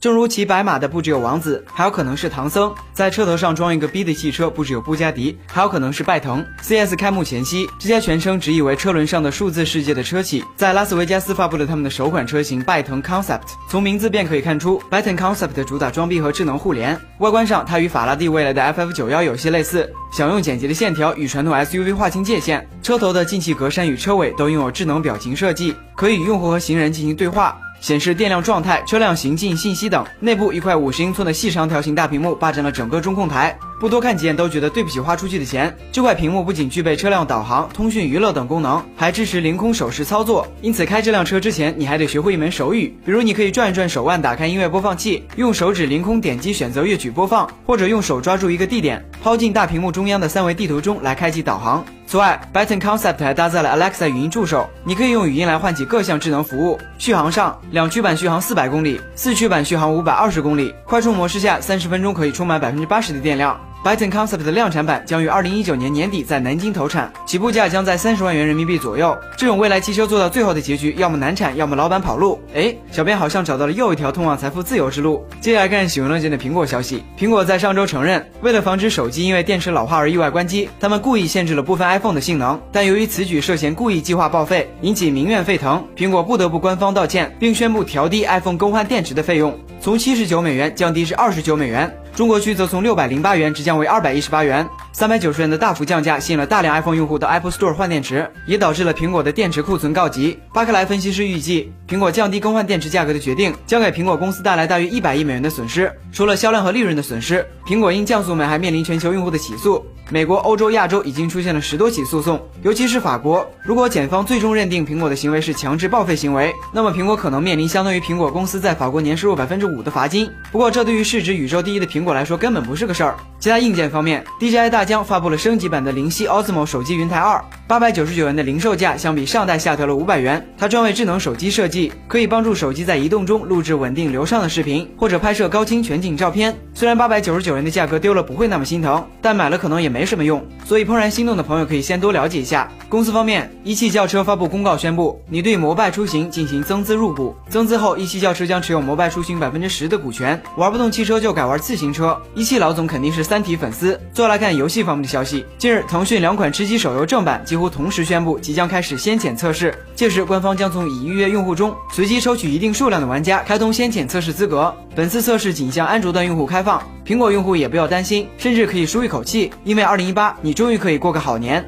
正如骑白马的不只有王子，还有可能是唐僧。在车头上装一个 B 的汽车，不只有布加迪，还有可能是拜腾。CS 开幕前夕，这家全称直译为车轮上的数字世界的车企，在拉斯维加斯发布了他们的首款车型拜腾 Concept。从名字便可以看出，拜腾 Concept 主打装逼和智能互联。外观上，它与法拉第未来的 FF 九幺有些类似，想用简洁的线条与传统 SUV 划清界限。车头的进气格栅与车尾都拥有智能表情设计，可以与用户和行人进行对话。显示电量状态、车辆行进信息等。内部一块五十英寸的细长条形大屏幕霸占了整个中控台，不多看几眼都觉得对不起花出去的钱。这块屏幕不仅具备车辆导航、通讯、娱乐等功能，还支持凌空手势操作。因此，开这辆车之前，你还得学会一门手语，比如你可以转一转手腕，打开音乐播放器，用手指凌空点击选择乐曲播放，或者用手抓住一个地点，抛进大屏幕中央的三维地图中来开启导航。此外 baton Concept 还搭载了 Alexa 语音助手，你可以用语音来唤起各项智能服务。续航上，两驱版续航四百公里，四驱版续航五百二十公里，快充模式下三十分钟可以充满百分之八十的电量。Byton Concept 的量产版将于二零一九年年底在南京投产，起步价将在三十万元人民币左右。这种未来汽车做到最后的结局，要么难产，要么老板跑路。哎，小编好像找到了又一条通往财富自由之路。接下来看喜闻乐见的苹果消息。苹果在上周承认，为了防止手机因为电池老化而意外关机，他们故意限制了部分 iPhone 的性能。但由于此举涉嫌故意计划报废，引起民怨沸腾，苹果不得不官方道歉，并宣布调低 iPhone 更换电池的费用，从七十九美元降低至二十九美元。中国区则从六百零八元直降为二百一十八元，三百九十元的大幅降价吸引了大量 iPhone 用户到 Apple Store 换电池，也导致了苹果的电池库存告急。巴克莱分析师预计，苹果降低更换电池价格的决定将给苹果公司带来大约一百亿美元的损失。除了销量和利润的损失，苹果因降速门还面临全球用户的起诉。美国、欧洲、亚洲已经出现了十多起诉讼，尤其是法国。如果检方最终认定苹果的行为是强制报废行为，那么苹果可能面临相当于苹果公司在法国年收入百分之五的罚金。不过，这对于市值宇宙第一的苹果来说根本不是个事儿。其他硬件方面，DJI 大疆发布了升级版的灵犀 Osmo 手机云台二，八百九十九元的零售价相比上代下调了五百元。它专为智能手机设计，可以帮助手机在移动中录制稳定流畅的视频，或者拍摄高清全景照片。虽然八百九十九元的价格丢了不会那么心疼，但买了可能也没什么用。所以怦然心动的朋友可以先多了解一下。公司方面，一汽轿车发布公告宣布，拟对摩拜出行进行增资入股，增资后一汽轿车将持有摩拜出行百分之十的股权。玩不动汽车就改玩自行车。一汽老总肯定是三体粉丝。最后来看游戏方面的消息，近日腾讯两款吃鸡手游正版几乎同时宣布即将开始先遣测试，届时官方将从已预约用户中随机抽取一定数量的玩家开通先遣测试资格。本次测试仅向安卓端用户开放，苹果用户也不要担心，甚至可以舒一口气，因为二零一八你终于可以过个好年。